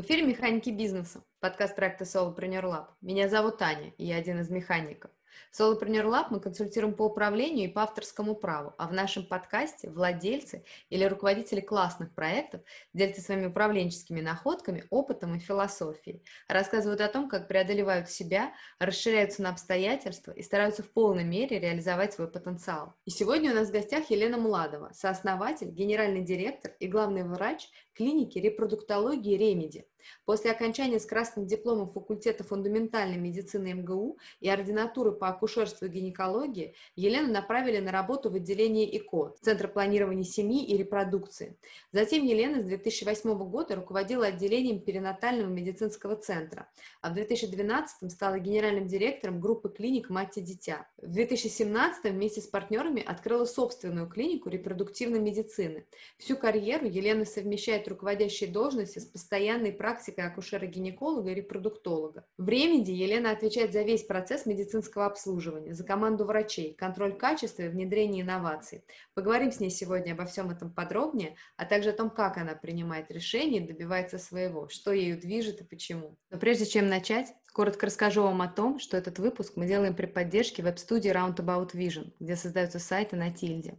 В эфире «Механики бизнеса», подкаст проекта Solopreneur Lab. Меня зовут Таня, и я один из механиков. В Solopreneur Lab мы консультируем по управлению и по авторскому праву, а в нашем подкасте владельцы или руководители классных проектов делятся своими управленческими находками, опытом и философией, рассказывают о том, как преодолевают себя, расширяются на обстоятельства и стараются в полной мере реализовать свой потенциал. И сегодня у нас в гостях Елена Младова, сооснователь, генеральный директор и главный врач клиники репродуктологии «Ремеди». После окончания с красным дипломом факультета фундаментальной медицины МГУ и ординатуры по акушерству и гинекологии Елену направили на работу в отделение ИКО, Центр планирования семьи и репродукции. Затем Елена с 2008 года руководила отделением перинатального медицинского центра, а в 2012 стала генеральным директором группы клиник «Мать и дитя». В 2017 вместе с партнерами открыла собственную клинику репродуктивной медицины. Всю карьеру Елена совмещает руководящие должности с постоянной практикой акушера-гинеколога и репродуктолога. В Ремеди Елена отвечает за весь процесс медицинского обслуживания, за команду врачей, контроль качества и внедрение инноваций. Поговорим с ней сегодня обо всем этом подробнее, а также о том, как она принимает решения и добивается своего, что ею движет и почему. Но прежде чем начать, Коротко расскажу вам о том, что этот выпуск мы делаем при поддержке веб-студии Roundabout Vision, где создаются сайты на тильде.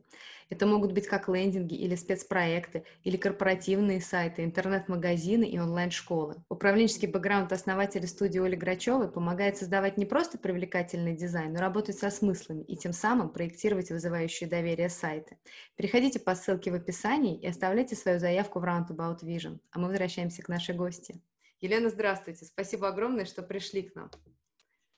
Это могут быть как лендинги или спецпроекты, или корпоративные сайты, интернет-магазины и онлайн-школы. Управленческий бэкграунд основателя студии Оли Грачевой помогает создавать не просто привлекательный дизайн, но работать со смыслами и тем самым проектировать вызывающие доверие сайты. Переходите по ссылке в описании и оставляйте свою заявку в Roundabout Vision. А мы возвращаемся к нашей гости. Елена, здравствуйте. Спасибо огромное, что пришли к нам.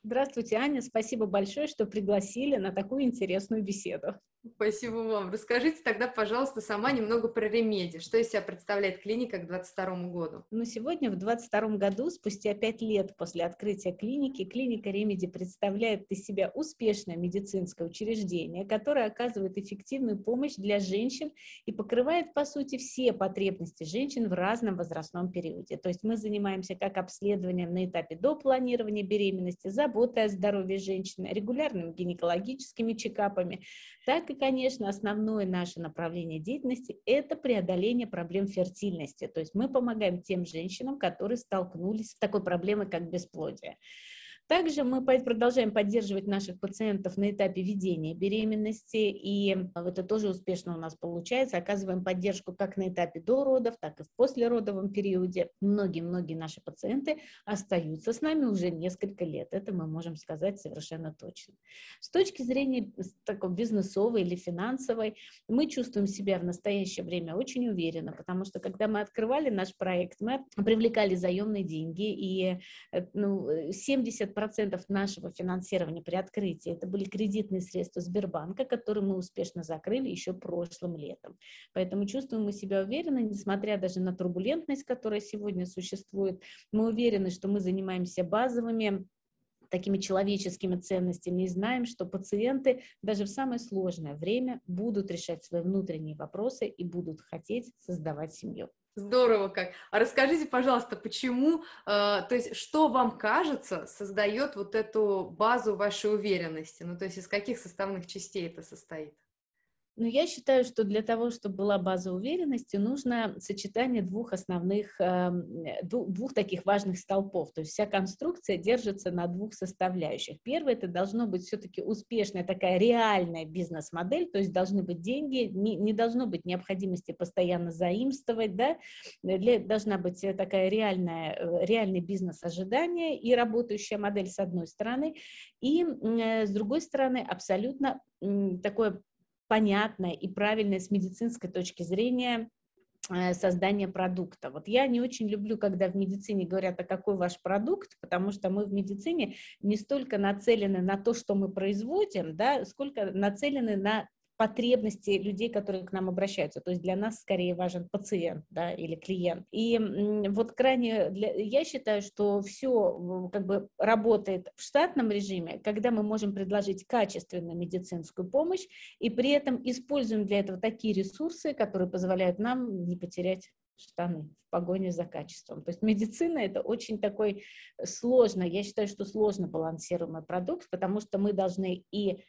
Здравствуйте, Аня. Спасибо большое, что пригласили на такую интересную беседу. Спасибо вам. Расскажите тогда, пожалуйста, сама немного про REMEDI. Что из себя представляет клиника к 2022 году? Ну, сегодня, в 2022 году, спустя пять лет после открытия клиники, клиника REMEDI представляет из себя успешное медицинское учреждение, которое оказывает эффективную помощь для женщин и покрывает, по сути, все потребности женщин в разном возрастном периоде. То есть мы занимаемся как обследованием на этапе до планирования беременности, заботой о здоровье женщины, регулярными гинекологическими чекапами, так и, конечно, основное наше направление деятельности – это преодоление проблем фертильности. То есть мы помогаем тем женщинам, которые столкнулись с такой проблемой, как бесплодие. Также мы продолжаем поддерживать наших пациентов на этапе ведения беременности, и это тоже успешно у нас получается. Оказываем поддержку как на этапе до родов, так и в послеродовом периоде. Многие-многие наши пациенты остаются с нами уже несколько лет. Это мы можем сказать совершенно точно. С точки зрения такой бизнесовой или финансовой, мы чувствуем себя в настоящее время очень уверенно, потому что когда мы открывали наш проект, мы привлекали заемные деньги, и э, ну, 70 процентов нашего финансирования при открытии это были кредитные средства Сбербанка, которые мы успешно закрыли еще прошлым летом. Поэтому чувствуем мы себя уверенно, несмотря даже на турбулентность, которая сегодня существует. Мы уверены, что мы занимаемся базовыми такими человеческими ценностями и знаем, что пациенты даже в самое сложное время будут решать свои внутренние вопросы и будут хотеть создавать семью. Здорово как. А расскажите, пожалуйста, почему, э, то есть, что вам кажется создает вот эту базу вашей уверенности? Ну, то есть, из каких составных частей это состоит? Но я считаю, что для того, чтобы была база уверенности, нужно сочетание двух основных, эм, двух таких важных столпов. То есть вся конструкция держится на двух составляющих. Первое, это должно быть все-таки успешная такая реальная бизнес-модель, то есть должны быть деньги, не, не должно быть необходимости постоянно заимствовать, да, для, должна быть такая реальная, э, реальный бизнес-ожидание и работающая модель с одной стороны, и э, с другой стороны абсолютно такое понятное и правильное с медицинской точки зрения э, создание продукта. Вот я не очень люблю, когда в медицине говорят, а какой ваш продукт, потому что мы в медицине не столько нацелены на то, что мы производим, да, сколько нацелены на потребности людей, которые к нам обращаются. То есть для нас скорее важен пациент да, или клиент. И вот крайне, для, я считаю, что все как бы работает в штатном режиме, когда мы можем предложить качественную медицинскую помощь и при этом используем для этого такие ресурсы, которые позволяют нам не потерять штаны в погоне за качеством. То есть медицина это очень такой сложно, я считаю, что сложно балансируемый продукт, потому что мы должны и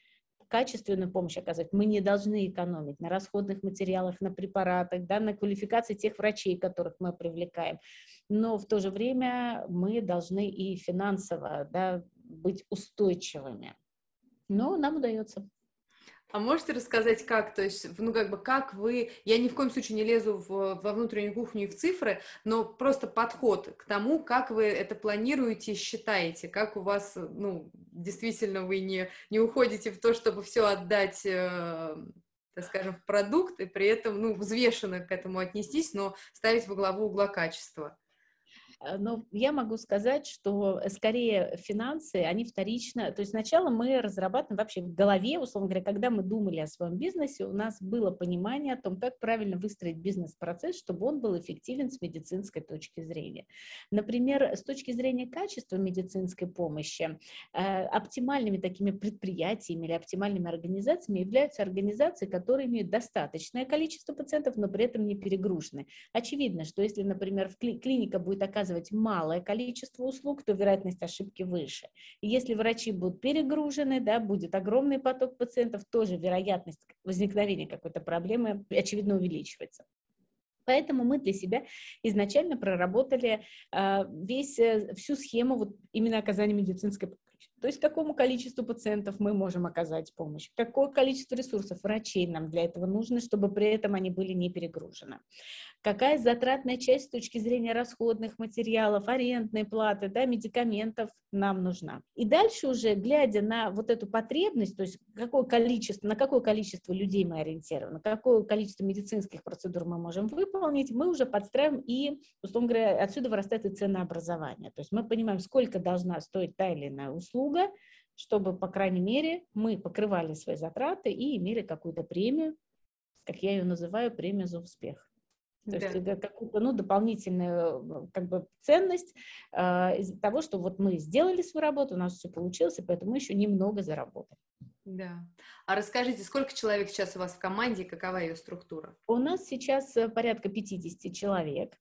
качественную помощь оказывать. Мы не должны экономить на расходных материалах, на препаратах, да, на квалификации тех врачей, которых мы привлекаем. Но в то же время мы должны и финансово да, быть устойчивыми. Но нам удается. А можете рассказать, как, то есть, ну, как бы, как вы, я ни в коем случае не лезу в, во внутреннюю кухню и в цифры, но просто подход к тому, как вы это планируете, считаете, как у вас, ну, действительно вы не, не уходите в то, чтобы все отдать, э, так скажем, в продукт, и при этом, ну, взвешенно к этому отнестись, но ставить во главу угла качества. Э, но я могу сказать, что э, скорее финансы, они вторично, то есть сначала мы разрабатываем вообще в голове, условно говоря, когда мы думали о своем бизнесе, у нас было понимание о том, как правильно выстроить бизнес-процесс, чтобы он был эффективен с медицинской точки зрения. Например, с точки зрения качества медицинской помощи, э, оптимальными такими предприятиями или оптимальными организациями являются организации, которые имеют достаточное количество пациентов, но при этом не перегружены. Очевидно, что если, например, кли- клиника будет оказывать оказывать малое количество услуг, то вероятность ошибки выше. И если врачи будут перегружены, да, будет огромный поток пациентов, тоже вероятность возникновения какой-то проблемы, очевидно, увеличивается. Поэтому мы для себя изначально проработали э, весь, э, всю схему вот именно оказания медицинской. То есть какому количеству пациентов мы можем оказать помощь, какое количество ресурсов врачей нам для этого нужно, чтобы при этом они были не перегружены какая затратная часть с точки зрения расходных материалов, арендной платы, да, медикаментов нам нужна. И дальше уже, глядя на вот эту потребность, то есть какое количество, на какое количество людей мы ориентированы, какое количество медицинских процедур мы можем выполнить, мы уже подстраиваем и, условно говоря, отсюда вырастает и ценообразование. То есть мы понимаем, сколько должна стоить та или иная услуга, чтобы, по крайней мере, мы покрывали свои затраты и имели какую-то премию, как я ее называю, премию за успех. То да. есть это какую-то ну, дополнительную как бы, ценность э, из-за того, что вот мы сделали свою работу, у нас все получилось, и поэтому мы еще немного заработали. Да. А расскажите, сколько человек сейчас у вас в команде и какова ее структура? У нас сейчас э, порядка 50 человек.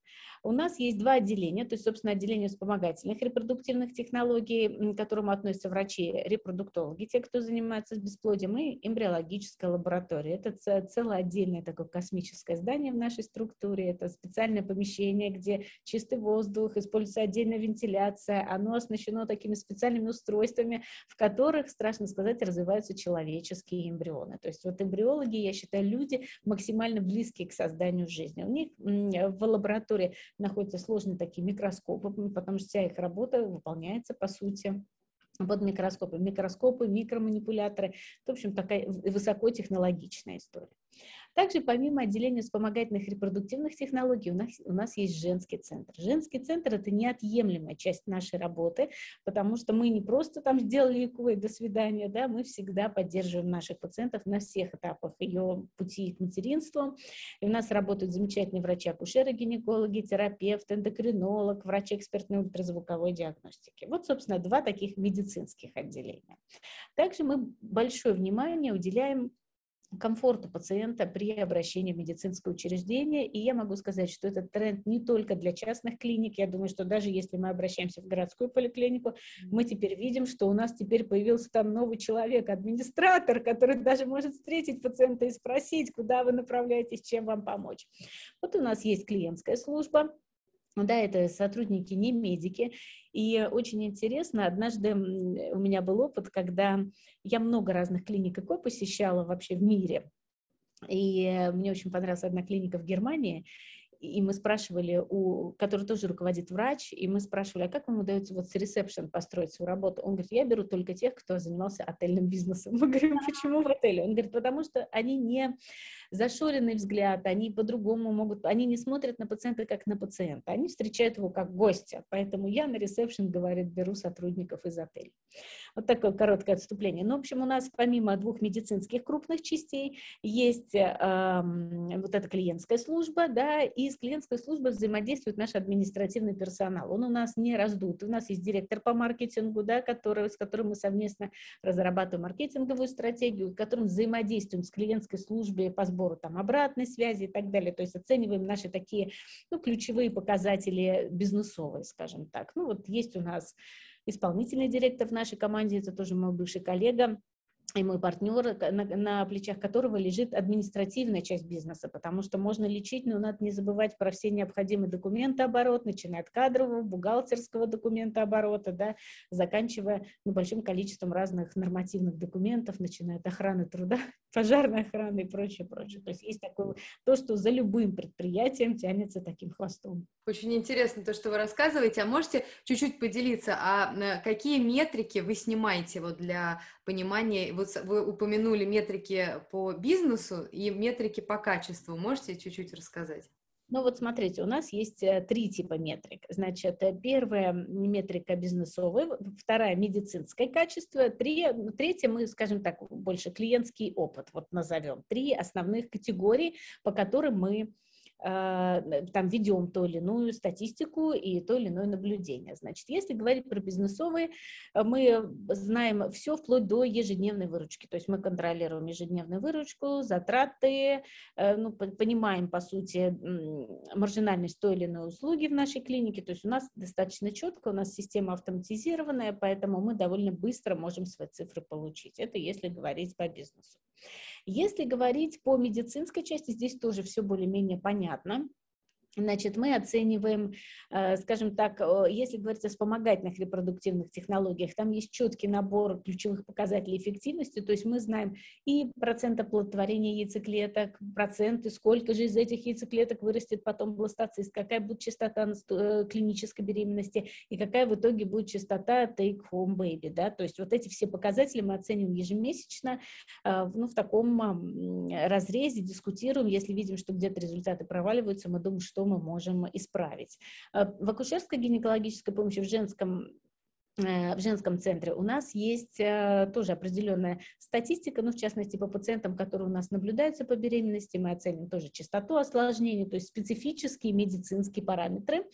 У нас есть два отделения, то есть, собственно, отделение вспомогательных репродуктивных технологий, к которому относятся врачи-репродуктологи, те, кто занимается бесплодием, и эмбриологическая лаборатория. Это целое отдельное такое космическое здание в нашей структуре, это специальное помещение, где чистый воздух, используется отдельная вентиляция, оно оснащено такими специальными устройствами, в которых, страшно сказать, развиваются человеческие эмбрионы. То есть вот эмбриологи, я считаю, люди максимально близкие к созданию жизни. У них в лаборатории находятся сложные такие микроскопы, потому что вся их работа выполняется, по сути, под микроскопом. Микроскопы, микроманипуляторы. В общем, такая высокотехнологичная история. Также помимо отделения вспомогательных репродуктивных технологий у нас, у нас есть женский центр. Женский центр – это неотъемлемая часть нашей работы, потому что мы не просто там сделали ЭКО и до свидания, да, мы всегда поддерживаем наших пациентов на всех этапах ее пути к материнству. И у нас работают замечательные врачи-акушеры, гинекологи, терапевт, эндокринолог, врач экспертной ультразвуковой диагностики. Вот, собственно, два таких медицинских отделения. Также мы большое внимание уделяем комфорту пациента при обращении в медицинское учреждение. И я могу сказать, что этот тренд не только для частных клиник. Я думаю, что даже если мы обращаемся в городскую поликлинику, мы теперь видим, что у нас теперь появился там новый человек, администратор, который даже может встретить пациента и спросить, куда вы направляетесь, чем вам помочь. Вот у нас есть клиентская служба, да, это сотрудники, не медики. И очень интересно, однажды у меня был опыт, когда я много разных клиник ЭКО посещала вообще в мире. И мне очень понравилась одна клиника в Германии, и мы спрашивали, у, который тоже руководит врач, и мы спрашивали, а как вам удается вот с ресепшн построить свою работу? Он говорит, я беру только тех, кто занимался отельным бизнесом. Мы говорим, почему в отеле? Он говорит, потому что они не зашоренный взгляд, они по-другому могут, они не смотрят на пациента как на пациента, они встречают его как гостя. Поэтому я на ресепшн, говорит, беру сотрудников из отеля. Вот такое короткое отступление. Ну, в общем, у нас помимо двух медицинских крупных частей есть э, вот эта клиентская служба, да, и с клиентской службой взаимодействует наш административный персонал. Он у нас не раздут. У нас есть директор по маркетингу, да, который, с которым мы совместно разрабатываем маркетинговую стратегию, с которым взаимодействуем с клиентской службой по сбору сбору там обратной связи и так далее. То есть оцениваем наши такие ну, ключевые показатели бизнесовые, скажем так. Ну вот есть у нас исполнительный директор в нашей команде, это тоже мой бывший коллега, и мой партнер, на, на плечах которого лежит административная часть бизнеса, потому что можно лечить, но надо не забывать про все необходимые документы оборот, начиная от кадрового, бухгалтерского документа оборота, да, заканчивая ну, большим количеством разных нормативных документов, начиная от охраны труда, пожарной охраны и прочее, прочее. То есть есть такое, то, что за любым предприятием тянется таким хвостом. Очень интересно то, что вы рассказываете. А можете чуть-чуть поделиться, а э, какие метрики вы снимаете вот для понимания? Вот вы упомянули метрики по бизнесу и метрики по качеству. Можете чуть-чуть рассказать? Ну вот смотрите, у нас есть э, три типа метрик. Значит, э, первая метрика бизнесовая, вторая медицинское качество, три, третья мы, скажем так, больше клиентский опыт, вот назовем. Три основных категории, по которым мы там ведем то или иную статистику и то или иное наблюдение. Значит, если говорить про бизнесовые, э, мы знаем все вплоть до ежедневной выручки, то есть мы контролируем ежедневную выручку, затраты, э, ну, понимаем, по сути, маржинальность той или иной услуги в нашей клинике, то есть у нас достаточно четко, у нас система автоматизированная, поэтому мы довольно быстро можем свои цифры получить. Это если говорить по бизнесу. Если говорить по медицинской части, здесь тоже все более-менее понятно. Значит, мы оцениваем, э, скажем так, если говорить о вспомогательных репродуктивных технологиях, там есть четкий набор ключевых показателей эффективности, то есть мы знаем и процент оплодотворения яйцеклеток, проценты, сколько же из этих яйцеклеток вырастет потом бластоцист, какая будет частота э, клинической беременности и какая в итоге будет частота take home baby, да, то есть вот эти все показатели мы оцениваем ежемесячно, э, ну, в таком разрезе, дискутируем, если видим, что где-то результаты проваливаются, мы думаем, что мы можем исправить. Э, в акушерской гинекологической помощи в женском э, в женском центре у нас есть э, тоже определенная статистика, ну, в частности, по пациентам, которые у нас наблюдаются по беременности, мы оценим тоже частоту осложнений, то есть специфические медицинские параметры.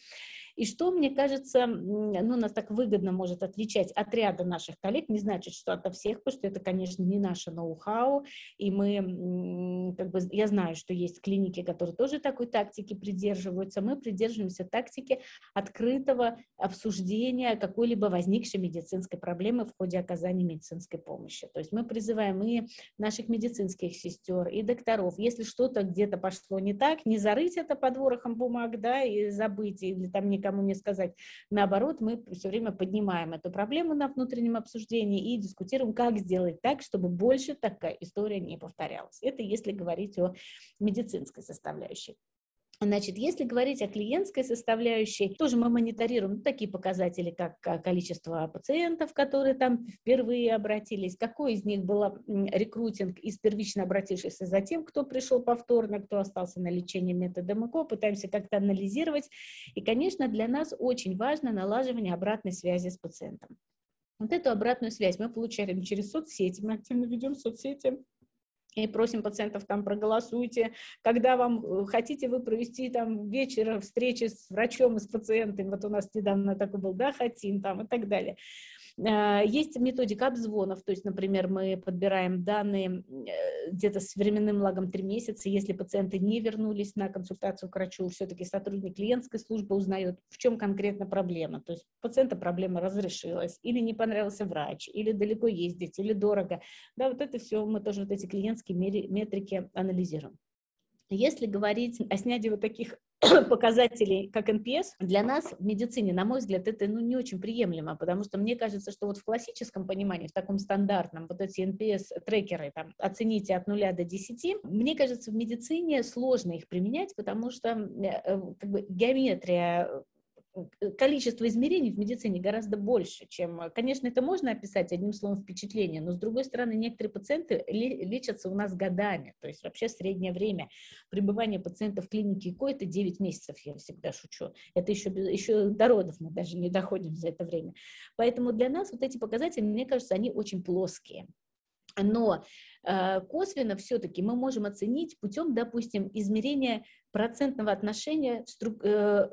И что, мне кажется, ну, нас так выгодно может отличать от ряда наших коллег, не значит, что ото всех, потому что это, конечно, не наше ноу-хау, и мы, как бы, я знаю, что есть клиники, которые тоже такой тактики придерживаются, мы придерживаемся тактики открытого обсуждения какой-либо возникшей медицинской проблемы в ходе оказания медицинской помощи. То есть мы призываем и наших медицинских сестер, и докторов, если что-то где-то пошло не так, не зарыть это под ворохом бумаг, да, и забыть, или там никого никому не сказать. Наоборот, мы все время поднимаем эту проблему на внутреннем обсуждении и дискутируем, как сделать так, чтобы больше такая история не повторялась. Это если говорить о медицинской составляющей. Значит, если говорить о клиентской составляющей, тоже мы мониторируем ну, такие показатели, как количество пациентов, которые там впервые обратились, какой из них был рекрутинг из первично обратившихся, затем кто пришел повторно, кто остался на лечении методом ЭКО, пытаемся как-то анализировать. И, конечно, для нас очень важно налаживание обратной связи с пациентом. Вот эту обратную связь мы получаем через соцсети, мы активно ведем соцсети, и просим пациентов там проголосуйте, когда вам э, хотите вы провести там вечер встречи с врачом и с пациентом, вот у нас недавно такой был, да, хотим там и так далее. Э, есть методика обзвонов, то есть, например, мы подбираем данные э, где-то с временным лагом 3 месяца, если пациенты не вернулись на консультацию к врачу, все-таки сотрудник клиентской службы узнает, в чем конкретно проблема, то есть у пациента проблема разрешилась, или не понравился врач, или далеко ездить, или дорого. Да, вот это все мы тоже вот эти клиентские метрики анализируем. Если говорить о снятии вот таких показателей, как NPS, для нас в медицине, на мой взгляд, это ну, не очень приемлемо, потому что мне кажется, что вот в классическом понимании, в таком стандартном, вот эти NPS-трекеры, там, оцените от 0 до 10, мне кажется, в медицине сложно их применять, потому что э, как бы, геометрия количество измерений в медицине гораздо больше, чем, э, конечно, это можно описать одним словом впечатление, но с другой стороны, некоторые пациенты лечатся у нас годами, то есть вообще среднее время пребывания пациента в клинике ИКО это 9 месяцев, я всегда шучу, это еще, еще до родов мы даже не доходим за это время. Поэтому для нас вот эти показатели, мне кажется, они очень плоские. Но э, косвенно все-таки мы можем оценить путем, допустим, измерения процентного отношения э,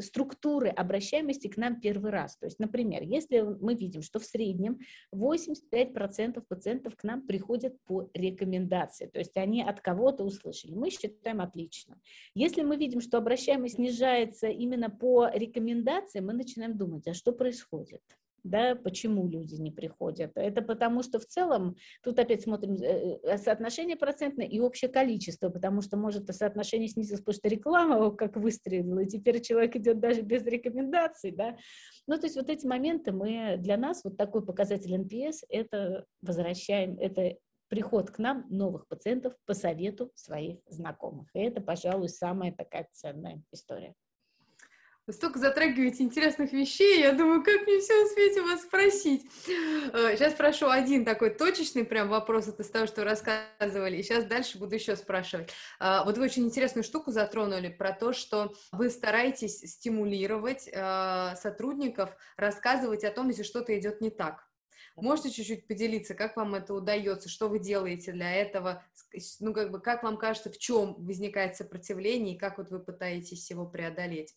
структуры обращаемости к нам первый раз. То есть, например, если мы видим, что в среднем 85% пациентов к нам приходят по рекомендации, то есть они от кого-то услышали, мы считаем отлично. Если мы видим, что обращаемость снижается именно по рекомендации, мы начинаем думать, а что происходит? Да, почему люди не приходят. Это потому что в целом, тут опять смотрим э, э, соотношение процентное и общее количество, потому что может соотношение снизилось, потому что реклама как выстрелила, и теперь человек идет даже без рекомендаций, да. Ну, то есть вот эти моменты мы, для нас вот такой показатель NPS, это возвращаем, это приход к нам новых пациентов по совету своих знакомых. И это, пожалуй, самая такая ценная история. Вы столько затрагиваете интересных вещей, я думаю, как мне все успеть у вас спросить. Сейчас э, спрошу один такой точечный прям вопрос от из того, что рассказывали, и сейчас дальше буду еще спрашивать. Э, вот вы очень интересную штуку затронули про то, что вы стараетесь стимулировать э, сотрудников рассказывать о том, если что-то идет не так. Можете чуть-чуть поделиться, как вам это удается, что вы делаете для этого, ну, как бы, как вам кажется, в чем возникает сопротивление, и как вот вы пытаетесь его преодолеть?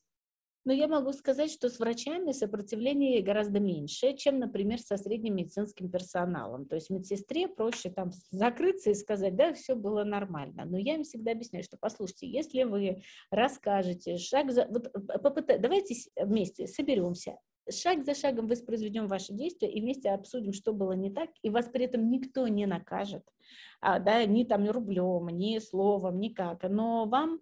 Но я могу сказать, что с врачами сопротивление гораздо меньше, чем, например, со средним медицинским персоналом. То есть медсестре проще там закрыться и сказать, да, все было нормально. Но я им всегда объясняю, что, послушайте, если вы расскажете шаг за... Вот, попытай... Давайте вместе соберемся, шаг за шагом воспроизведем ваши действия и вместе обсудим, что было не так, и вас при этом никто не накажет, а, да, ни там рублем, ни словом, никак. Но вам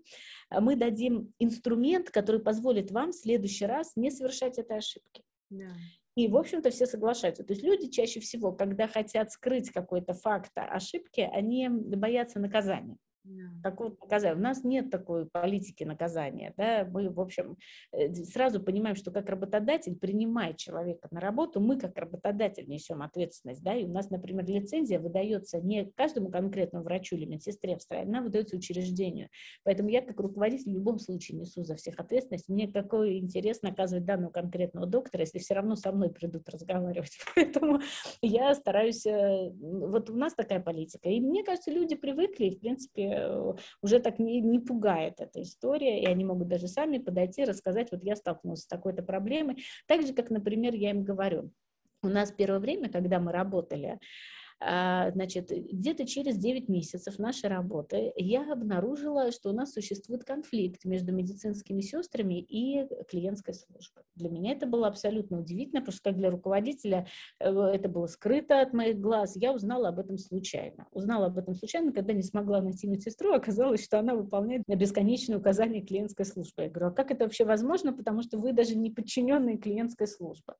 а, мы дадим инструмент, который позволит вам в следующий раз не совершать этой ошибки. Да. И, в общем-то, все соглашаются. То есть люди чаще всего, когда хотят скрыть какой-то факт ошибки, они боятся наказания. Такого наказания. У нас нет такой политики наказания. Да? Мы, в общем, э, сразу понимаем, что как работодатель принимает человека на работу, мы как работодатель несем ответственность. Да? И у нас, например, лицензия выдается не каждому конкретному врачу или медсестре в стране, она выдается учреждению. Поэтому я как руководитель в любом случае несу за всех ответственность. Мне какой интерес наказывать данного конкретного доктора, если все равно со мной придут разговаривать. Поэтому я стараюсь... Э, вот у нас такая политика. И мне кажется, люди привыкли, и, в принципе, Э, уже так не, не пугает эта история, и они могут даже сами подойти, рассказать, вот я столкнулся с такой-то проблемой. Так же, как, например, я им говорю, у нас первое время, когда мы работали, значит, где-то через 9 месяцев нашей работы я обнаружила, что у нас существует конфликт между медицинскими сестрами и клиентской службой. Для меня это было абсолютно удивительно, потому что как для руководителя э, это было скрыто от моих глаз. Я узнала об этом случайно. Узнала об этом случайно, когда не смогла найти медсестру, оказалось, что она выполняет бесконечные указания клиентской службы. Я говорю, а как это вообще возможно, потому что вы даже не подчиненные клиентской службы.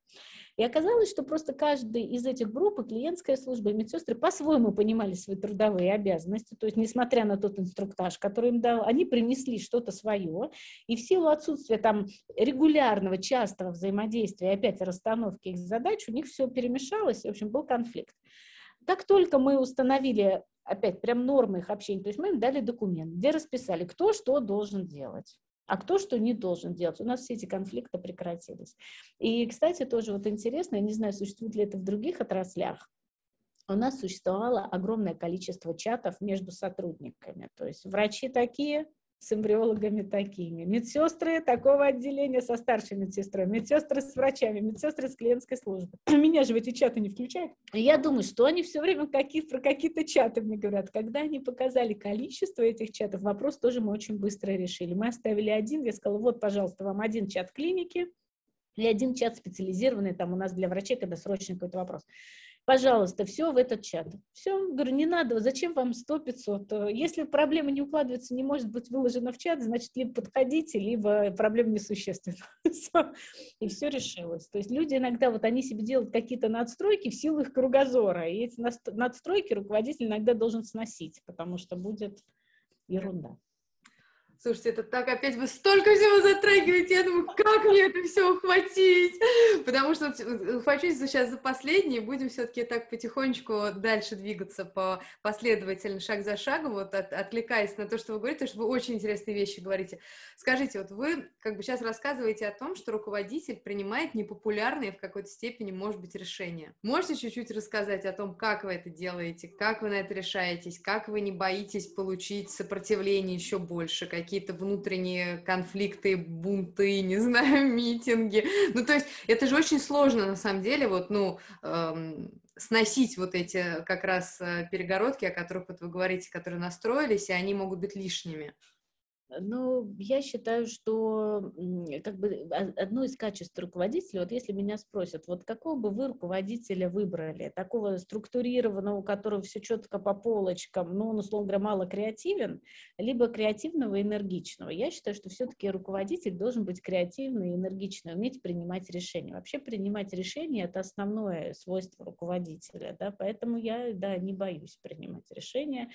И оказалось, что просто каждый из этих групп, и клиентская служба, и медсестры по-своему понимали свои трудовые обязанности, то есть несмотря на тот инструктаж, который им дал, они принесли что-то свое, и в силу отсутствия там регулярного, частого взаимодействия и опять расстановки их задач, у них все перемешалось, и, в общем, был конфликт. Как только мы установили опять прям нормы их общения, то есть мы им дали документ, где расписали, кто что должен делать а кто что не должен делать. У нас все эти конфликты прекратились. И, кстати, тоже вот интересно, я не знаю, существует ли это в других отраслях, у нас существовало огромное количество чатов между сотрудниками. То есть врачи такие, с эмбриологами такими, медсестры такого отделения со старшей медсестрой, медсестры с врачами, медсестры с клиентской службы. Меня же в эти чаты не включают. я думаю, что они все время какие, про какие-то чаты мне говорят. Когда они показали количество этих чатов, вопрос тоже мы очень быстро решили. Мы оставили один, я сказала, вот, пожалуйста, вам один чат клиники, и один чат специализированный там у нас для врачей, когда срочный какой-то вопрос пожалуйста, все в этот чат. Все, говорю, не надо, зачем вам 100-500? Если проблема не укладывается, не может быть выложена в чат, значит, либо подходите, либо проблема несущественна. И все решилось. То есть люди иногда, вот они себе делают какие-то надстройки в силу их кругозора, и эти надстройки руководитель иногда должен сносить, потому что будет ерунда. Слушайте, это так опять вы столько всего затрагиваете, я думаю, как мне это все ухватить? Потому что ухвачусь сейчас за последнее, будем все-таки так потихонечку дальше двигаться по последовательно, шаг за шагом, вот от, отвлекаясь на то, что вы говорите, что вы очень интересные вещи говорите. Скажите, вот вы как бы сейчас рассказываете о том, что руководитель принимает непопулярные в какой-то степени, может быть, решения. Можете чуть-чуть рассказать о том, как вы это делаете, как вы на это решаетесь, как вы не боитесь получить сопротивление еще больше, какие какие-то внутренние конфликты, бунты, не знаю, митинги. Ну, то есть это же очень сложно, на самом деле, вот, ну, эм, сносить вот эти как раз э, перегородки, о которых вот вы говорите, которые настроились, и они могут быть лишними. Ну, я считаю, что как бы одно из качеств руководителя, вот если меня спросят, вот какого бы вы руководителя выбрали, такого структурированного, у которого все четко по полочкам, но он, условно говоря, мало креативен, либо креативного и энергичного. Я считаю, что все-таки руководитель должен быть креативный и энергичный, уметь принимать решения. Вообще принимать решения – это основное свойство руководителя, да, поэтому я, да, не боюсь принимать решения.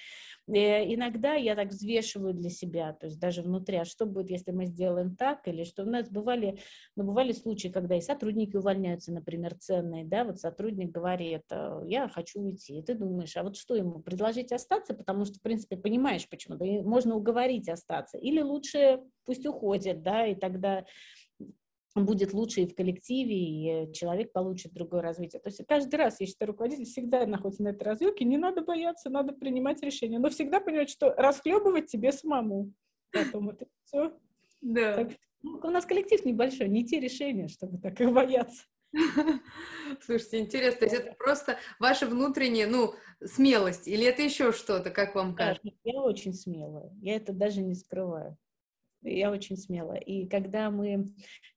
Э, иногда я так взвешиваю для себя, то есть даже внутри, а что будет, если мы сделаем так, или что? У нас бывали, ну, бывали случаи, когда и сотрудники увольняются, например, ценные, да, вот сотрудник говорит, «Э, я хочу уйти, и ты думаешь, а вот что ему, предложить остаться, потому что, в принципе, понимаешь, почему, да, можно уговорить остаться, или лучше пусть уходит, да, и тогда будет лучше и в коллективе, и человек получит другое развитие. То есть каждый раз, я считаю, руководитель всегда находится на этой развилке, не надо бояться, надо принимать решения, но всегда понимать, что расхлебывать тебе самому потом это все. Да. Так, ну, у нас коллектив небольшой, не те решения, чтобы так их бояться. Слушайте, интересно, то есть это просто ваша внутренняя, ну, смелость, или это еще что-то, как вам кажется? Я очень смелая, я это даже не скрываю. Я очень смелая. И когда мы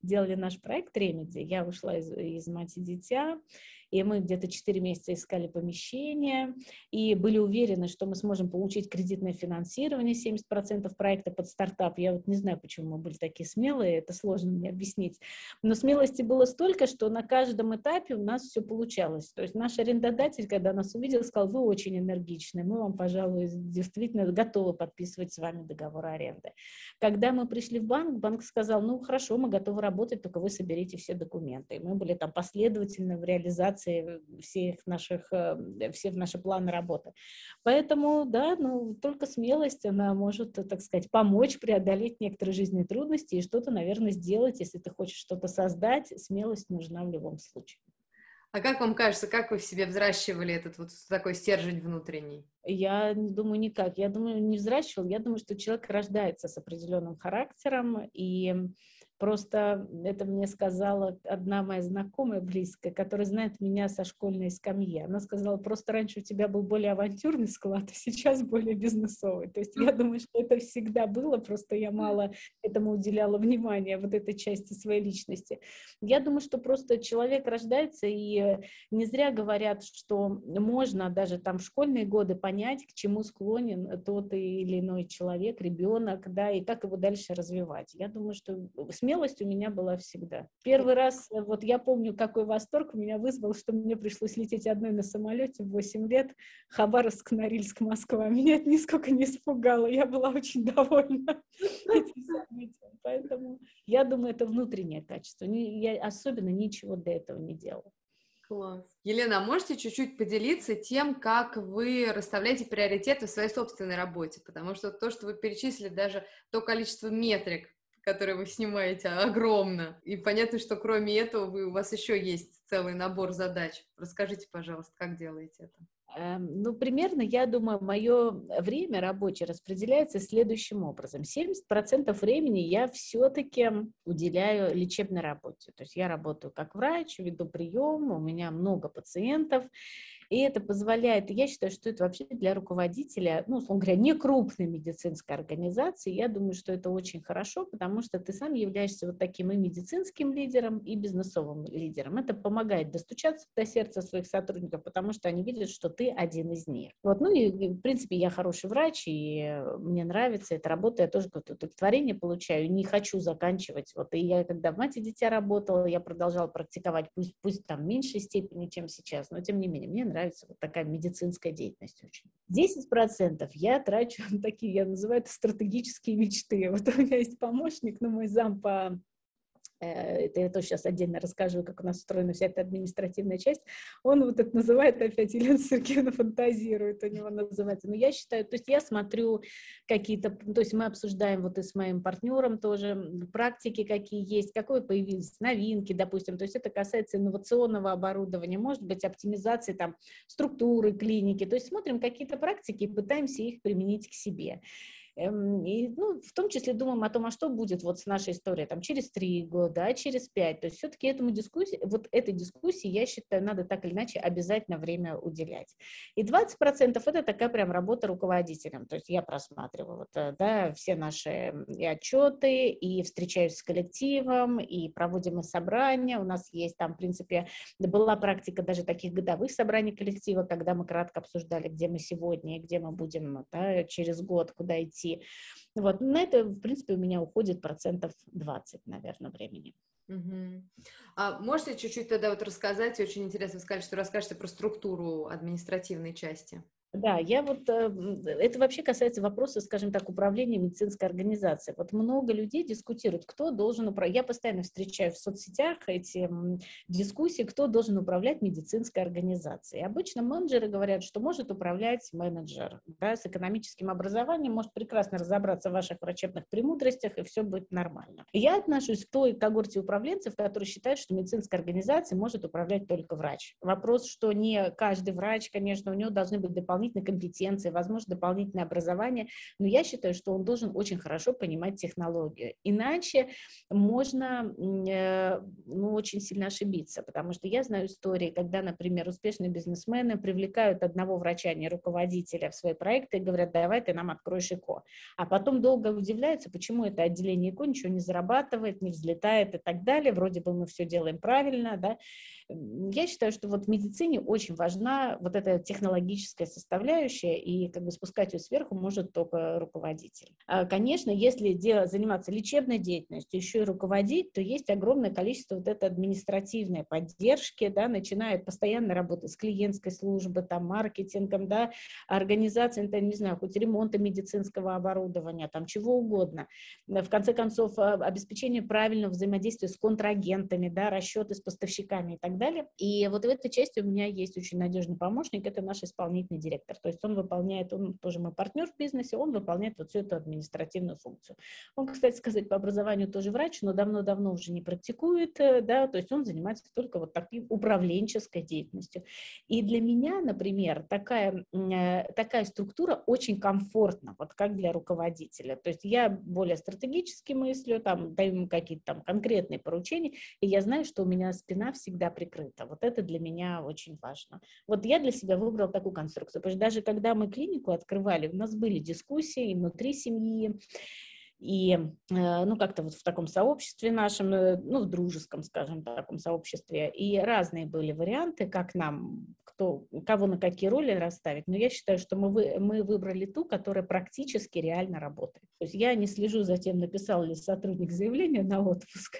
делали наш проект Ремеди, я ушла из, из «Мать и дитя», и мы где-то 4 месяца искали помещение, и были уверены, что мы сможем получить кредитное финансирование, 70% проекта под стартап. Я вот не знаю, почему мы были такие смелые, это сложно мне объяснить. Но смелости было столько, что на каждом этапе у нас все получалось. То есть наш арендодатель, когда нас увидел, сказал, вы очень энергичны, мы вам, пожалуй, действительно готовы подписывать с вами договор аренды. Когда мы пришли в банк, банк сказал, ну хорошо, мы готовы работать, только вы соберите все документы. И мы были там последовательны в реализации реализации всех наших, э, всех наши планы работы. Поэтому, да, ну, только смелость, она может, так сказать, помочь преодолеть некоторые жизненные трудности и что-то, наверное, сделать, если ты хочешь что-то создать, смелость нужна в любом случае. А как вам кажется, как вы в себе взращивали этот вот такой стержень внутренний? Я думаю, никак. Я думаю, не взращивал. Я думаю, что человек рождается с определенным характером, и Просто это мне сказала одна моя знакомая близкая, которая знает меня со школьной скамьи. Она сказала, просто раньше у тебя был более авантюрный склад, а сейчас более бизнесовый. То есть я думаю, что это всегда было, просто я мало этому уделяла внимания, вот этой части своей личности. Я думаю, что просто человек рождается, и не зря говорят, что можно даже там в школьные годы понять, к чему склонен тот или иной человек, ребенок, да, и как его дальше развивать. Я думаю, что смело смелость у меня была всегда. Первый раз, э, вот я помню, какой восторг у меня вызвал, что мне пришлось лететь одной на самолете в 8 лет, Хабаровск, Норильск, Москва. Меня это нисколько не испугало, я была очень довольна этим событием. Поэтому я думаю, это внутреннее качество. Я особенно ничего для этого не делала. Класс. Елена, а можете чуть-чуть поделиться тем, как вы расставляете приоритеты в своей собственной работе? Потому что то, что вы перечислили, даже то количество метрик, которые вы снимаете, огромно. И понятно, что кроме этого вы, у вас еще есть целый набор задач. Расскажите, пожалуйста, как делаете это? Эм, ну, примерно, я думаю, мое время рабочее распределяется следующим образом. 70% времени я все-таки уделяю лечебной работе. То есть я работаю как врач, веду прием, у меня много пациентов, и это позволяет, я считаю, что это вообще для руководителя, ну, условно говоря, не крупной медицинской организации, я думаю, что это очень хорошо, потому что ты сам являешься вот таким и медицинским лидером, и бизнесовым лидером. Это помогает достучаться до сердца своих сотрудников, потому что они видят, что ты один из них. Вот, ну и, в принципе, я хороший врач, и мне нравится эта работа, я тоже какое-то удовлетворение получаю, не хочу заканчивать. Вот, и я, когда в мать и дитя работала, я продолжала практиковать, пусть, пусть там в меньшей степени, чем сейчас, но тем не менее, мне нравится нравится вот такая медицинская деятельность очень. 10% я трачу такие, я называю это стратегические мечты. Вот у меня есть помощник, ну, мой зам по это я тоже сейчас отдельно расскажу, как у нас устроена вся эта административная часть, он вот это называет, опять Елена Сергеевна фантазирует, у него называется. Но я считаю, то есть я смотрю какие-то, то есть мы обсуждаем вот и с моим партнером тоже практики, какие есть, какое появились новинки, допустим, то есть это касается инновационного оборудования, может быть, оптимизации там структуры клиники, то есть смотрим какие-то практики и пытаемся их применить к себе. Эм, и, ну, в том числе думаем о том, а что будет вот с нашей историей там через три года, а через пять. То есть все-таки этому дискуссии, вот этой дискуссии, я считаю, надо так или иначе обязательно время уделять. И 20% это такая прям работа руководителем. То есть я просматриваю вот, э, да, все наши и отчеты, и встречаюсь с коллективом, и проводим и собрания. У нас есть там, в принципе, была практика даже таких годовых собраний коллектива, когда мы кратко обсуждали, где мы сегодня и где мы будем да, через год, куда идти. Вот. На это, в принципе, у меня уходит процентов 20, наверное, времени. Угу. А можете чуть-чуть тогда вот рассказать, очень интересно сказать, что расскажете про структуру административной части? Да, я вот, э, это вообще касается вопроса, скажем так, управления медицинской организацией. Вот много людей дискутируют, кто должен управлять. Я постоянно встречаю в соцсетях эти дискуссии, кто должен управлять медицинской организацией. Обычно менеджеры говорят, что может управлять менеджер да, с экономическим образованием, может прекрасно разобраться в ваших врачебных премудростях, и все будет нормально. Я отношусь к той когорте управленцев, которые считают, что медицинской организацией может управлять только врач. Вопрос, что не каждый врач, конечно, у него должны быть дополнительные дополнительные компетенции, возможно, дополнительное образование, но я считаю, что он должен очень хорошо понимать технологию. Иначе можно э, ну, очень сильно ошибиться, потому что я знаю истории, когда, например, успешные бизнесмены привлекают одного врача, не руководителя в свои проекты и говорят, давай ты нам откроешь ЭКО. А потом долго удивляются, почему это отделение ЭКО ничего не зарабатывает, не взлетает и так далее. Вроде бы мы все делаем правильно, да. Я считаю, что вот в медицине очень важна вот эта технологическая составляющая, и как бы спускать ее сверху может только руководитель. А, конечно, если дело, заниматься лечебной деятельностью, еще и руководить, то есть огромное количество вот этой административной поддержки, да, начиная от постоянной работы с клиентской службой, там, маркетингом, да, организацией, это, не знаю, хоть ремонта медицинского оборудования, там, чего угодно. В конце концов, а, обеспечение правильного взаимодействия с контрагентами, да, расчеты с поставщиками и так далее. И вот в этой части у меня есть очень надежный помощник, это наш исполнительный директор. То есть он выполняет, он тоже мой партнер в бизнесе, он выполняет вот всю эту административную функцию. Он, кстати сказать, по образованию тоже врач, но давно-давно уже не практикует, э, да, то есть он занимается только вот такой управленческой деятельностью. И для меня, например, такая, э, такая структура очень комфортна, вот как для руководителя. То есть я более стратегически мыслю, там, даю ему какие-то там конкретные поручения, и я знаю, что у меня спина всегда прикрыта. Вот это для меня очень важно. Вот я для себя выбрал такую конструкцию, потому что даже когда мы клинику открывали, у нас были дискуссии внутри семьи, и, э, ну, как-то вот в таком сообществе нашем, э, ну, в дружеском, скажем, таком сообществе, и разные были варианты, как нам, кто, кого на какие роли расставить, но я считаю, что мы, вы, мы выбрали ту, которая практически реально работает. То есть я не слежу за тем, написал ли сотрудник заявление на отпуск,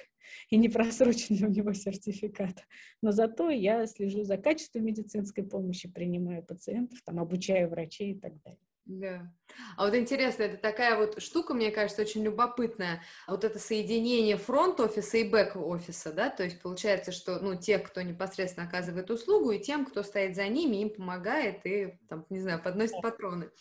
и не просрочен у него сертификат. Но зато я слежу за качеством медицинской помощи, принимаю пациентов, там, обучаю врачей и так далее. Да. А вот интересно, это такая вот штука, мне кажется, очень любопытная. Вот это соединение фронт-офиса и бэк-офиса, да, то есть получается, что, ну, тех, кто непосредственно оказывает услугу, и тем, кто стоит за ними, им помогает и, там, не знаю, подносит патроны.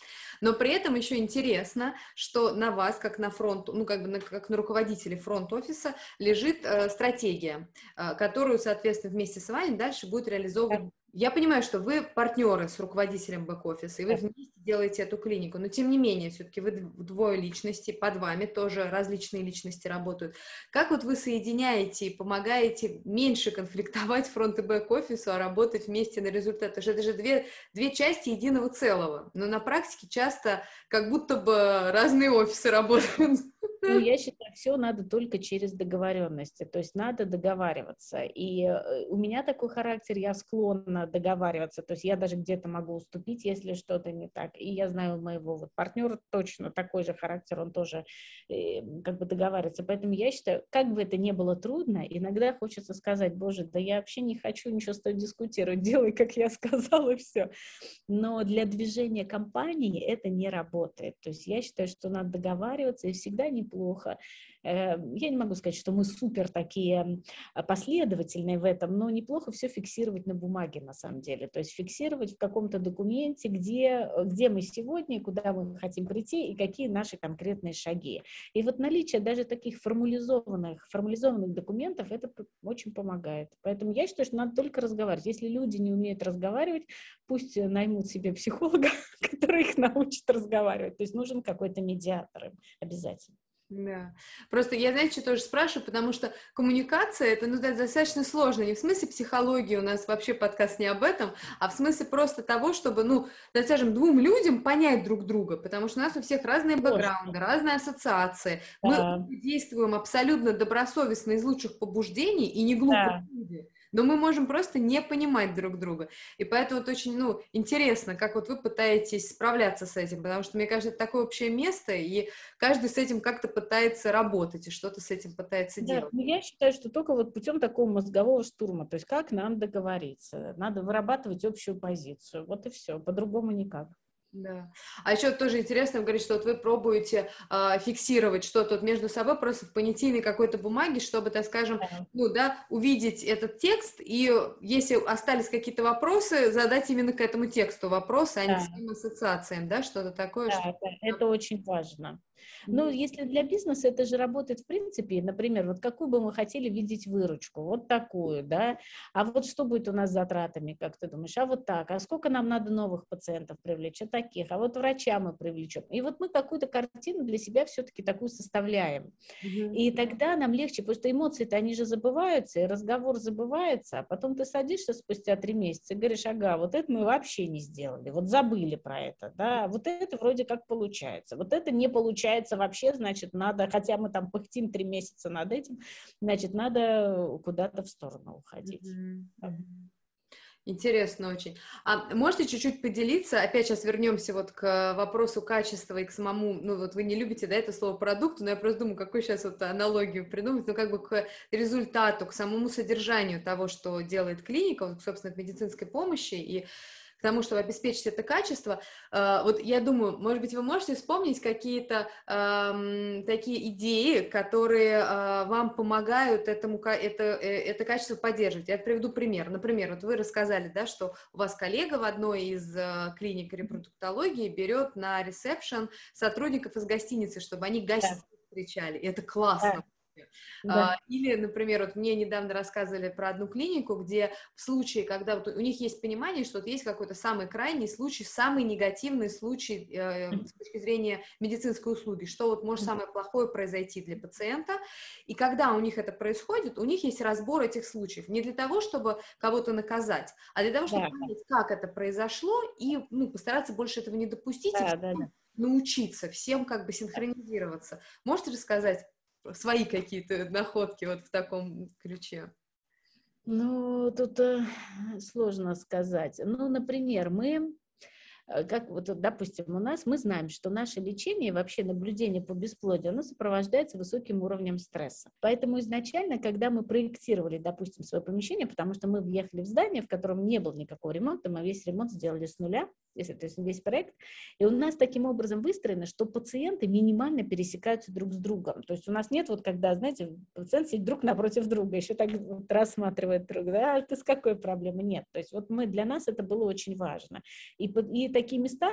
Но при этом еще интересно, что на вас, как на фронт, ну, как бы на, как на руководителе фронт-офиса, лежит э, стратегия, э, которую, соответственно, вместе с вами дальше будет реализовывать я понимаю, что вы партнеры с руководителем бэк-офиса, и вы вместе делаете эту клинику, но тем не менее, все-таки вы двое личности, под вами тоже различные личности работают. Как вот вы соединяете и помогаете меньше конфликтовать фронт и бэк-офису, а работать вместе на результат? Потому что это же две, две части единого целого, но на практике часто как будто бы разные офисы работают. Ну, я считаю, все надо только через договоренности, то есть надо договариваться. И э, у меня такой характер, я склонна договариваться, то есть я даже где-то могу уступить, если что-то не так. И я знаю моего вот партнера точно такой же характер, он тоже э, как бы договаривается. Поэтому я считаю, как бы это ни было трудно, иногда хочется сказать, боже, да я вообще не хочу ничего с тобой дискутировать, делай, как я сказала, и все. Но для движения компании это не работает. То есть я считаю, что надо договариваться и всегда не неплохо. Э, я не могу сказать, что мы супер такие последовательные в этом, но неплохо все фиксировать на бумаге на самом деле. То есть фиксировать в каком-то документе, где, где мы сегодня, куда мы хотим прийти и какие наши конкретные шаги. И вот наличие даже таких формализованных, формализованных документов, это очень помогает. Поэтому я считаю, что надо только разговаривать. Если люди не умеют разговаривать, пусть наймут себе психолога, который их научит разговаривать. То есть нужен какой-то медиатор им обязательно. Да. Просто я, знаете, что тоже спрашиваю, потому что коммуникация это, ну, это достаточно сложно. Не в смысле психологии, у нас вообще подкаст не об этом, а в смысле просто того, чтобы, ну, так скажем, двум людям понять друг друга, потому что у нас у всех разные бэкграунды, разные ассоциации. Да. Мы действуем абсолютно добросовестно из лучших побуждений и не глупо да. люди но мы можем просто не понимать друг друга. И поэтому вот очень, ну, интересно, как вот вы пытаетесь справляться с этим, потому что, мне кажется, это такое общее место, и каждый с этим как-то пытается работать и что-то с этим пытается да, делать. Я считаю, что только вот путем такого мозгового штурма, то есть как нам договориться, надо вырабатывать общую позицию, вот и все, по-другому никак. Да. А еще тоже интересно, вы говорите, что вот вы пробуете э, фиксировать что-то вот между собой просто в понятийной какой-то бумаге, чтобы, так скажем, да. ну да, увидеть этот текст, и если остались какие-то вопросы, задать именно к этому тексту вопросы, а да. не к своим ассоциациям, да, что-то такое. Да, что... да, это очень важно. Ну, если для бизнеса это же работает в принципе, например, вот какую бы мы хотели видеть выручку, вот такую, да, а вот что будет у нас с затратами, как ты думаешь, а вот так, а сколько нам надо новых пациентов привлечь, а таких, а вот врача мы привлечем. И вот мы какую-то картину для себя все-таки такую составляем. Mm-hmm. И тогда нам легче, потому что эмоции-то они же забываются, и разговор забывается, а потом ты садишься спустя три месяца и говоришь, ага, вот это мы вообще не сделали, вот забыли про это, да, вот это вроде как получается, вот это не получается получается вообще, значит, надо, хотя мы там пыхтим три месяца над этим, значит, надо куда-то в сторону уходить. Mm-hmm. Интересно очень. А можете чуть-чуть поделиться, опять сейчас вернемся вот к вопросу качества и к самому, ну вот вы не любите, да, это слово продукту, но я просто думаю, какую сейчас вот аналогию придумать, ну как бы к результату, к самому содержанию того, что делает клиника, вот, собственно, к медицинской помощи и к тому, чтобы обеспечить это качество. А, вот я думаю, может быть, вы можете вспомнить какие-то э, такие идеи, которые э, вам помогают этому, это, э, это качество поддерживать. Я приведу пример. Например, вот вы рассказали, да, что у вас коллега в одной из э, клиник репродуктологии берет на ресепшн сотрудников из гостиницы, чтобы они гостей да. встречали. И это классно. Да. Да. А, или, например, вот мне недавно рассказывали про одну клинику, где в случае, когда вот у них есть понимание, что вот есть какой-то самый крайний случай, самый негативный случай э, с точки зрения медицинской услуги, что вот может самое плохое произойти для пациента, и когда у них это происходит, у них есть разбор этих случаев, не для того, чтобы кого-то наказать, а для того, чтобы да. понять, как это произошло, и ну, постараться больше этого не допустить, да, и да, да. научиться всем как бы синхронизироваться. Можете рассказать свои какие-то находки вот в таком ключе? Ну, тут э, сложно сказать. Ну, например, мы Э, как вот, допустим, у нас, мы знаем, что наше лечение, вообще наблюдение по бесплодию, оно сопровождается высоким уровнем стресса. Поэтому изначально, когда мы проектировали, допустим, свое помещение, потому что мы въехали в здание, в котором не было никакого ремонта, мы весь ремонт сделали с нуля, если, то есть весь проект, и у нас таким образом выстроено, что пациенты минимально пересекаются друг с другом. То есть у нас нет вот когда, знаете, пациент сидит друг напротив друга, еще так вот рассматривает друг, да, а ты с какой проблемой? Нет. То есть вот мы, для нас это было очень важно. И, и такие места,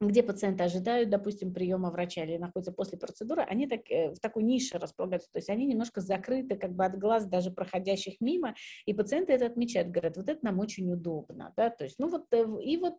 где пациенты ожидают, допустим, приема врача или находятся после процедуры, они так, э, в такой нише располагаются, то есть они немножко закрыты как бы от глаз даже проходящих мимо, и пациенты это отмечают, говорят, вот это нам очень удобно, да, то есть, ну вот, э, и вот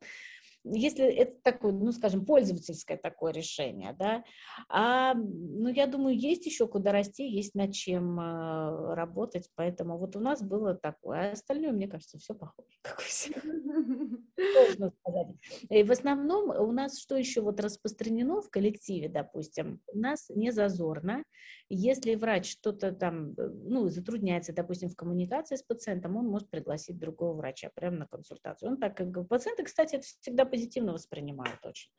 если это такое, ну, скажем, пользовательское такое решение, да, а, ну, я думаю, есть еще куда расти, есть над чем э, работать, поэтому вот у нас было такое, а остальное, мне кажется, все похоже. Сложно сказать. В основном у нас что еще вот распространено в коллективе, допустим, у нас не зазорно, если врач что-то там, ну, затрудняется, допустим, в коммуникации с пациентом, он может пригласить другого врача прямо на консультацию. Он так как пациенты, кстати, это всегда позитивно воспринимают очень.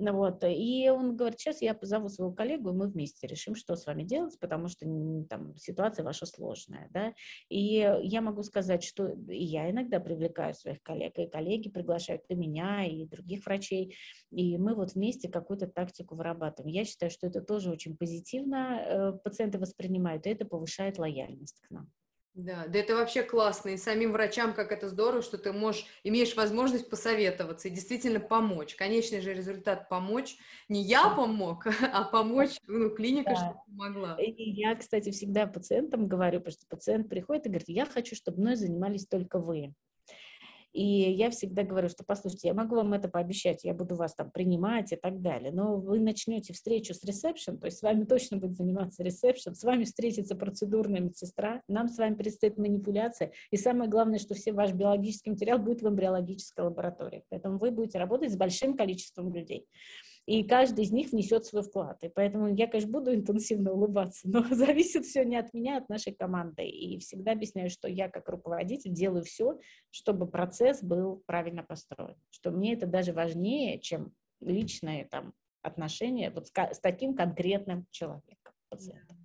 Ну, вот, и он говорит, сейчас я позову своего коллегу, и мы вместе решим, что с вами делать, потому что там ситуация ваша сложная, да. И я могу сказать, что я иногда привлекаю своих коллег, и коллеги приглашают и меня, и других врачей, и мы вот вместе какую-то тактику вырабатываем. Я считаю, что это тоже очень позитивно э, пациенты воспринимают, и это повышает лояльность к нам. Да, да это вообще классно. И самим врачам, как это здорово, что ты можешь, имеешь возможность посоветоваться и действительно помочь. Конечный же результат помочь. Не я помог, а помочь, ну, клиника, да. чтобы помогла. И я, кстати, всегда пациентам говорю, потому что пациент приходит и говорит, я хочу, чтобы мной занимались только вы. И я всегда говорю, что, послушайте, я могу вам это пообещать, я буду вас там принимать и так далее, но вы начнете встречу с ресепшн, то есть с вами точно будет заниматься ресепшн, с вами встретится процедурная медсестра, нам с вами предстоит манипуляция, и самое главное, что все ваш биологический материал будет в эмбриологической лаборатории, поэтому вы будете работать с большим количеством людей и каждый из них внесет свой вклад. И поэтому я, конечно, буду интенсивно улыбаться, но зависит все не от меня, а от нашей команды. И всегда объясняю, что я как руководитель делаю все, чтобы процесс был правильно построен. Что мне это даже важнее, чем личные там отношения вот с, с таким конкретным человеком, пациентом.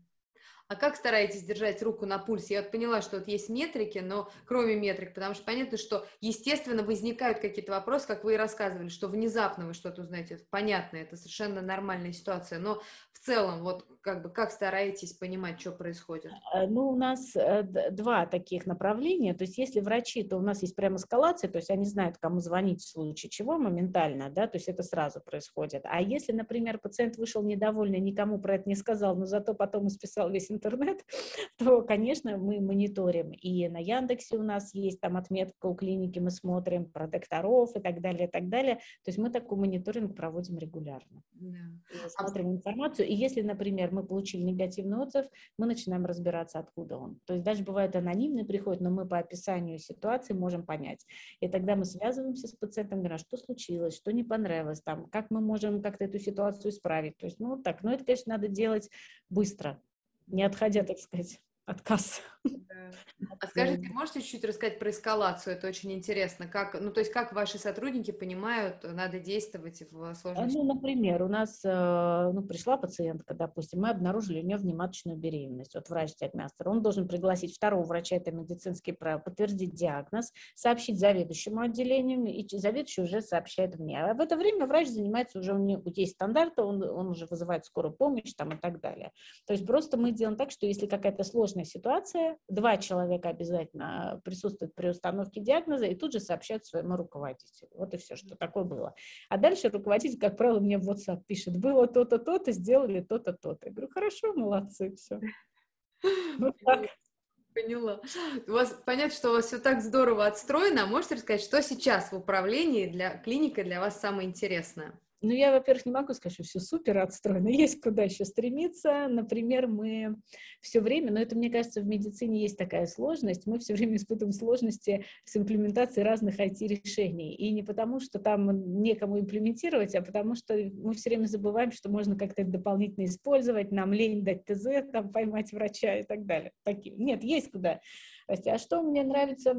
А как стараетесь держать руку на пульсе? Я вот поняла, что вот есть метрики, но кроме метрик, потому что понятно, что, естественно, возникают какие-то вопросы, как вы и рассказывали, что внезапно вы что-то узнаете. Это понятно, это совершенно нормальная ситуация, но в целом, вот как бы, как стараетесь понимать, что происходит? Э, ну, у нас э, два таких направления. То есть, если врачи, то у нас есть прям эскалация, то есть они знают, кому звонить в случае чего моментально, да, то есть это сразу происходит. А если, например, пациент вышел недовольный, никому про это не сказал, но зато потом исписал весь то, конечно, мы мониторим. И на Яндексе у нас есть там отметка у клиники, мы смотрим про докторов и так далее, и так далее. То есть мы такой мониторинг проводим регулярно. Да. И смотрим информацию. И если, например, мы получили негативный отзыв, мы начинаем разбираться, откуда он. То есть даже бывает анонимный приход, но мы по описанию ситуации можем понять. И тогда мы связываемся с пациентом, говорим, «А что случилось, что не понравилось, там, как мы можем как-то эту ситуацию исправить. То есть, ну, так, но это, конечно, надо делать быстро, не отходя, так сказать, отказ. Да. А скажите, можете чуть-чуть рассказать про эскалацию? Это очень интересно. Как, ну, то есть, как ваши сотрудники понимают, надо действовать в сложных Ну, например, у нас э, ну, пришла пациентка, допустим, мы обнаружили у нее внематочную беременность. Вот врач-диагностер, он должен пригласить второго врача, это медицинский право, подтвердить диагноз, сообщить заведующему отделению, и заведующий уже сообщает мне. А в это время врач занимается уже, у него есть стандарты, он, он уже вызывает скорую помощь там и так далее. То есть просто мы делаем так, что если какая-то сложная ситуация, два человека обязательно присутствуют при установке диагноза и тут же сообщают своему руководителю. Вот и все, что такое было. А дальше руководитель, как правило, мне в WhatsApp пишет, было то-то, то-то, сделали то-то, то-то. Я говорю, хорошо, молодцы, все. Вот так. Поняла. У вас понятно, что у вас все так здорово отстроено. А можете рассказать, что сейчас в управлении для клиника для вас самое интересное? Ну, я, во-первых, не могу сказать, что все супер отстроено, есть куда еще стремиться. Например, мы все время, но это, мне кажется, в медицине есть такая сложность, мы все время испытываем сложности с имплементацией разных IT-решений. И не потому, что там некому имплементировать, а потому что мы все время забываем, что можно как-то это дополнительно использовать, нам лень дать ТЗ, там поймать врача и так далее. Такие. Нет, есть куда. А что мне нравится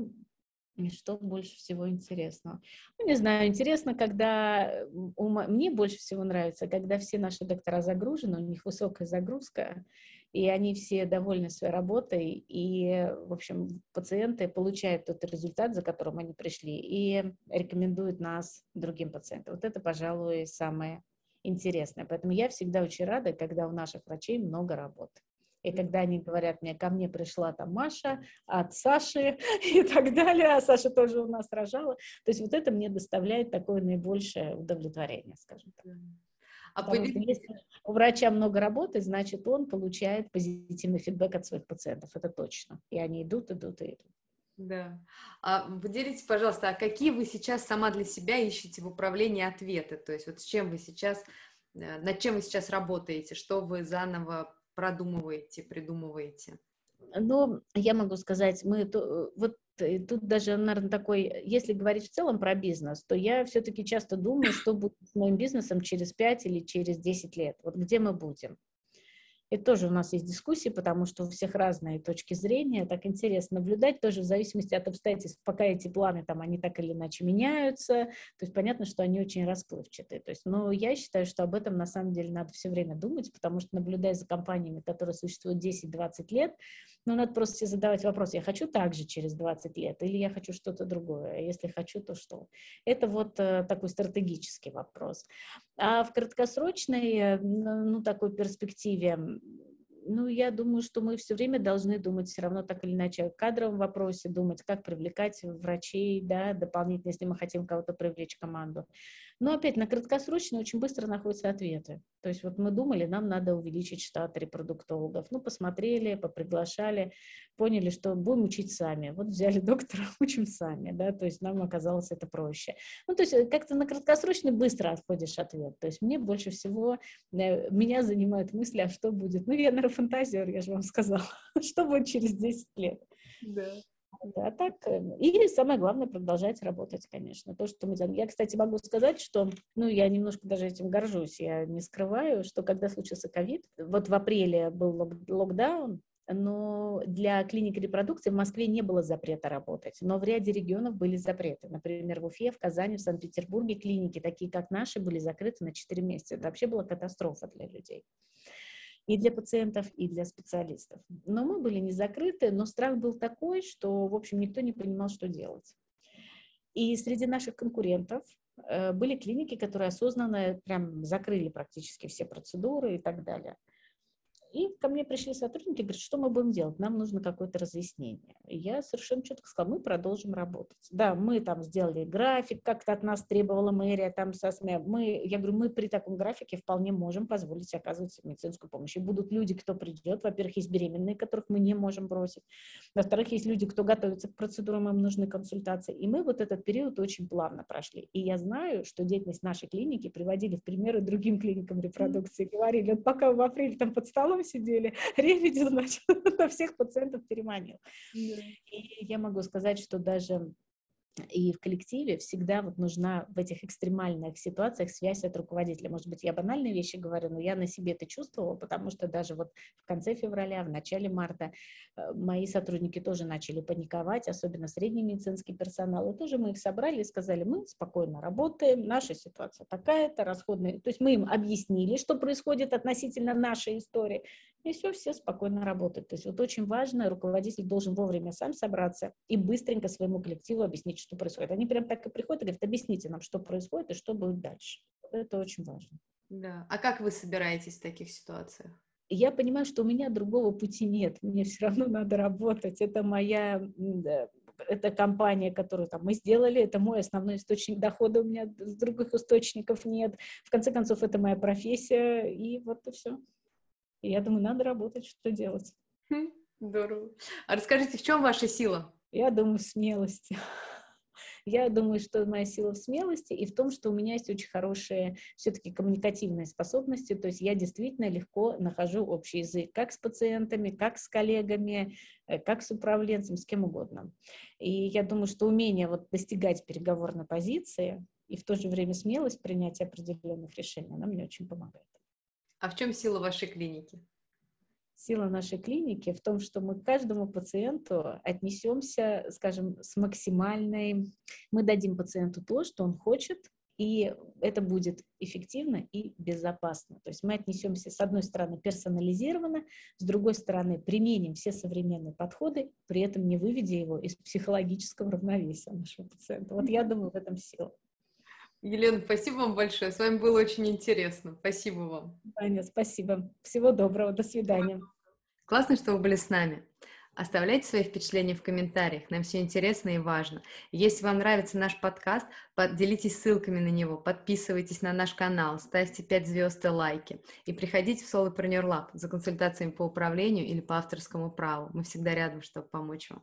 и что больше всего интересно? Ну, не знаю, интересно, когда... Э, мне больше всего нравится, когда все наши доктора загружены, у них высокая загрузка, и они все довольны своей работой, и, в общем, пациенты получают тот результат, за которым они пришли, и рекомендуют нас другим пациентам. Вот это, пожалуй, самое интересное. Поэтому я всегда очень рада, когда у наших врачей много работы. И когда они говорят мне, ко мне пришла там Маша от Саши и так далее, а Саша тоже у нас рожала, то есть вот это мне доставляет такое наибольшее удовлетворение, скажем так. А Потому что если у врача много работы, значит, он получает позитивный фидбэк от своих пациентов, это точно. И они идут, идут и идут. Да. А поделитесь, пожалуйста, а какие вы сейчас сама для себя ищете в управлении ответы? То есть вот с чем вы сейчас, э, над чем вы сейчас работаете, что вы заново продумываете, придумываете? Ну, я могу сказать, мы вот э, тут даже, наверное, такой, если говорить в целом про бизнес, то я все-таки часто думаю, что будет с моим бизнесом через 5 или через 10 лет, вот где мы будем. Это тоже у нас есть дискуссии, потому что у всех разные точки зрения, так интересно наблюдать тоже в зависимости от обстоятельств, пока эти планы там, они так или иначе меняются, то есть понятно, что они очень расплывчатые, то есть, но я считаю, что об этом на самом деле надо все время думать, потому что наблюдая за компаниями, которые существуют 10-20 лет, ну, надо просто себе задавать вопрос, я хочу так же через 20 лет, или я хочу что-то другое, если хочу, то что? Это вот э, такой стратегический вопрос. А в краткосрочной, э, ну, такой перспективе, ну, я думаю, что мы все время должны думать все равно так или иначе о кадровом вопросе, думать, как привлекать врачей, да, дополнительно, если мы хотим кого-то привлечь в команду. Но опять на краткосрочно очень быстро находятся ответы. То есть вот мы думали, нам надо увеличить штат репродуктологов. Ну, посмотрели, поприглашали, поняли, что будем учить сами. Вот взяли доктора, учим сами, да, то есть нам оказалось это проще. Ну, то есть э, как-то на краткосрочный быстро отходишь ответ. То есть мне больше всего, э, меня занимают мысли, а что будет? Ну, я, наверное, фантазер, я же вам сказала, что будет через 10 лет. Да. Да, так. Э, и самое главное продолжать работать, конечно. То, что мы делаем. Я, кстати, могу сказать, что, ну, я немножко даже этим горжусь, я не скрываю, что когда случился ковид, вот в апреле был локдаун, но для клиник репродукции в Москве не было запрета работать, но в ряде регионов были запреты. Например, в Уфе, в Казани, в Санкт-Петербурге клиники, такие как наши, были закрыты на 4 месяца. Это вообще была катастрофа для людей и для пациентов, и для специалистов. Но мы были не закрыты, но страх был такой, что, в общем, никто не понимал, что делать. И среди наших конкурентов э, были клиники, которые осознанно прям закрыли практически все процедуры и так далее. И ко мне пришли сотрудники, говорят, что мы будем делать, нам нужно какое-то разъяснение. И я совершенно четко сказала, мы продолжим работать. Да, мы там сделали график, как-то от нас требовала мэрия, там со СМИ. Мы, я говорю, мы при таком графике вполне можем позволить оказывать медицинскую помощь. И будут люди, кто придет, во-первых, есть беременные, которых мы не можем бросить. Во-вторых, есть люди, кто готовится к процедурам, им нужны консультации. И мы вот этот период очень плавно прошли. И я знаю, что деятельность нашей клиники приводили в примеры другим клиникам репродукции. Говорили, вот пока в апреле там под столом сидели, ревиди, значит, на всех пациентов переманил. Да. И я могу сказать, что даже и в коллективе всегда вот нужна в этих экстремальных ситуациях связь от руководителя. Может быть, я банальные вещи говорю, но я на себе это чувствовала, потому что даже вот в конце февраля, в начале марта э, мои сотрудники тоже начали паниковать, особенно средний медицинский персонал. И тоже мы их собрали и сказали, мы спокойно работаем, наша ситуация такая-то, расходная. То есть мы им объяснили, что происходит относительно нашей истории, и все, все спокойно работают. То есть вот очень важно, руководитель должен вовремя сам собраться и быстренько своему коллективу объяснить, что происходит. Они прям так и приходят и говорят, объясните нам, что происходит и что будет дальше. Это очень важно. Да. А как вы собираетесь в таких ситуациях? Я понимаю, что у меня другого пути нет. Мне все равно надо работать. Это моя это компания, которую там мы сделали, это мой основной источник дохода, у меня других источников нет. В конце концов, это моя профессия, и вот и все. И я думаю, надо работать, что делать. Хм, здорово. А расскажите, в чем ваша сила? Я думаю, смелость. Я думаю, что моя сила в смелости и в том, что у меня есть очень хорошие все-таки коммуникативные способности, то есть я действительно легко нахожу общий язык как с пациентами, как с коллегами, э, как с управленцем, с кем угодно. И я думаю, что умение вот достигать переговорной позиции и в то же время смелость принятия определенных решений, она мне очень помогает. А в чем сила вашей клиники? Сила нашей клиники в том, что мы к каждому пациенту отнесемся, скажем, с максимальной... Мы дадим пациенту то, что он хочет, и это будет эффективно и безопасно. То есть мы отнесемся, с одной стороны, персонализированно, с другой стороны, применим все современные подходы, при этом не выведя его из психологического равновесия нашего пациента. Вот я думаю, в этом сила. Елена, спасибо вам большое. С вами было очень интересно. Спасибо вам. Аня, спасибо. Всего доброго. До свидания. Классно, что вы были с нами. Оставляйте свои впечатления в комментариях, нам все интересно и важно. Если вам нравится наш подкаст, делитесь ссылками на него, подписывайтесь на наш канал, ставьте 5 звезд и лайки. И приходите в Solopreneur Lab за консультациями по управлению или по авторскому праву. Мы всегда рядом, чтобы помочь вам.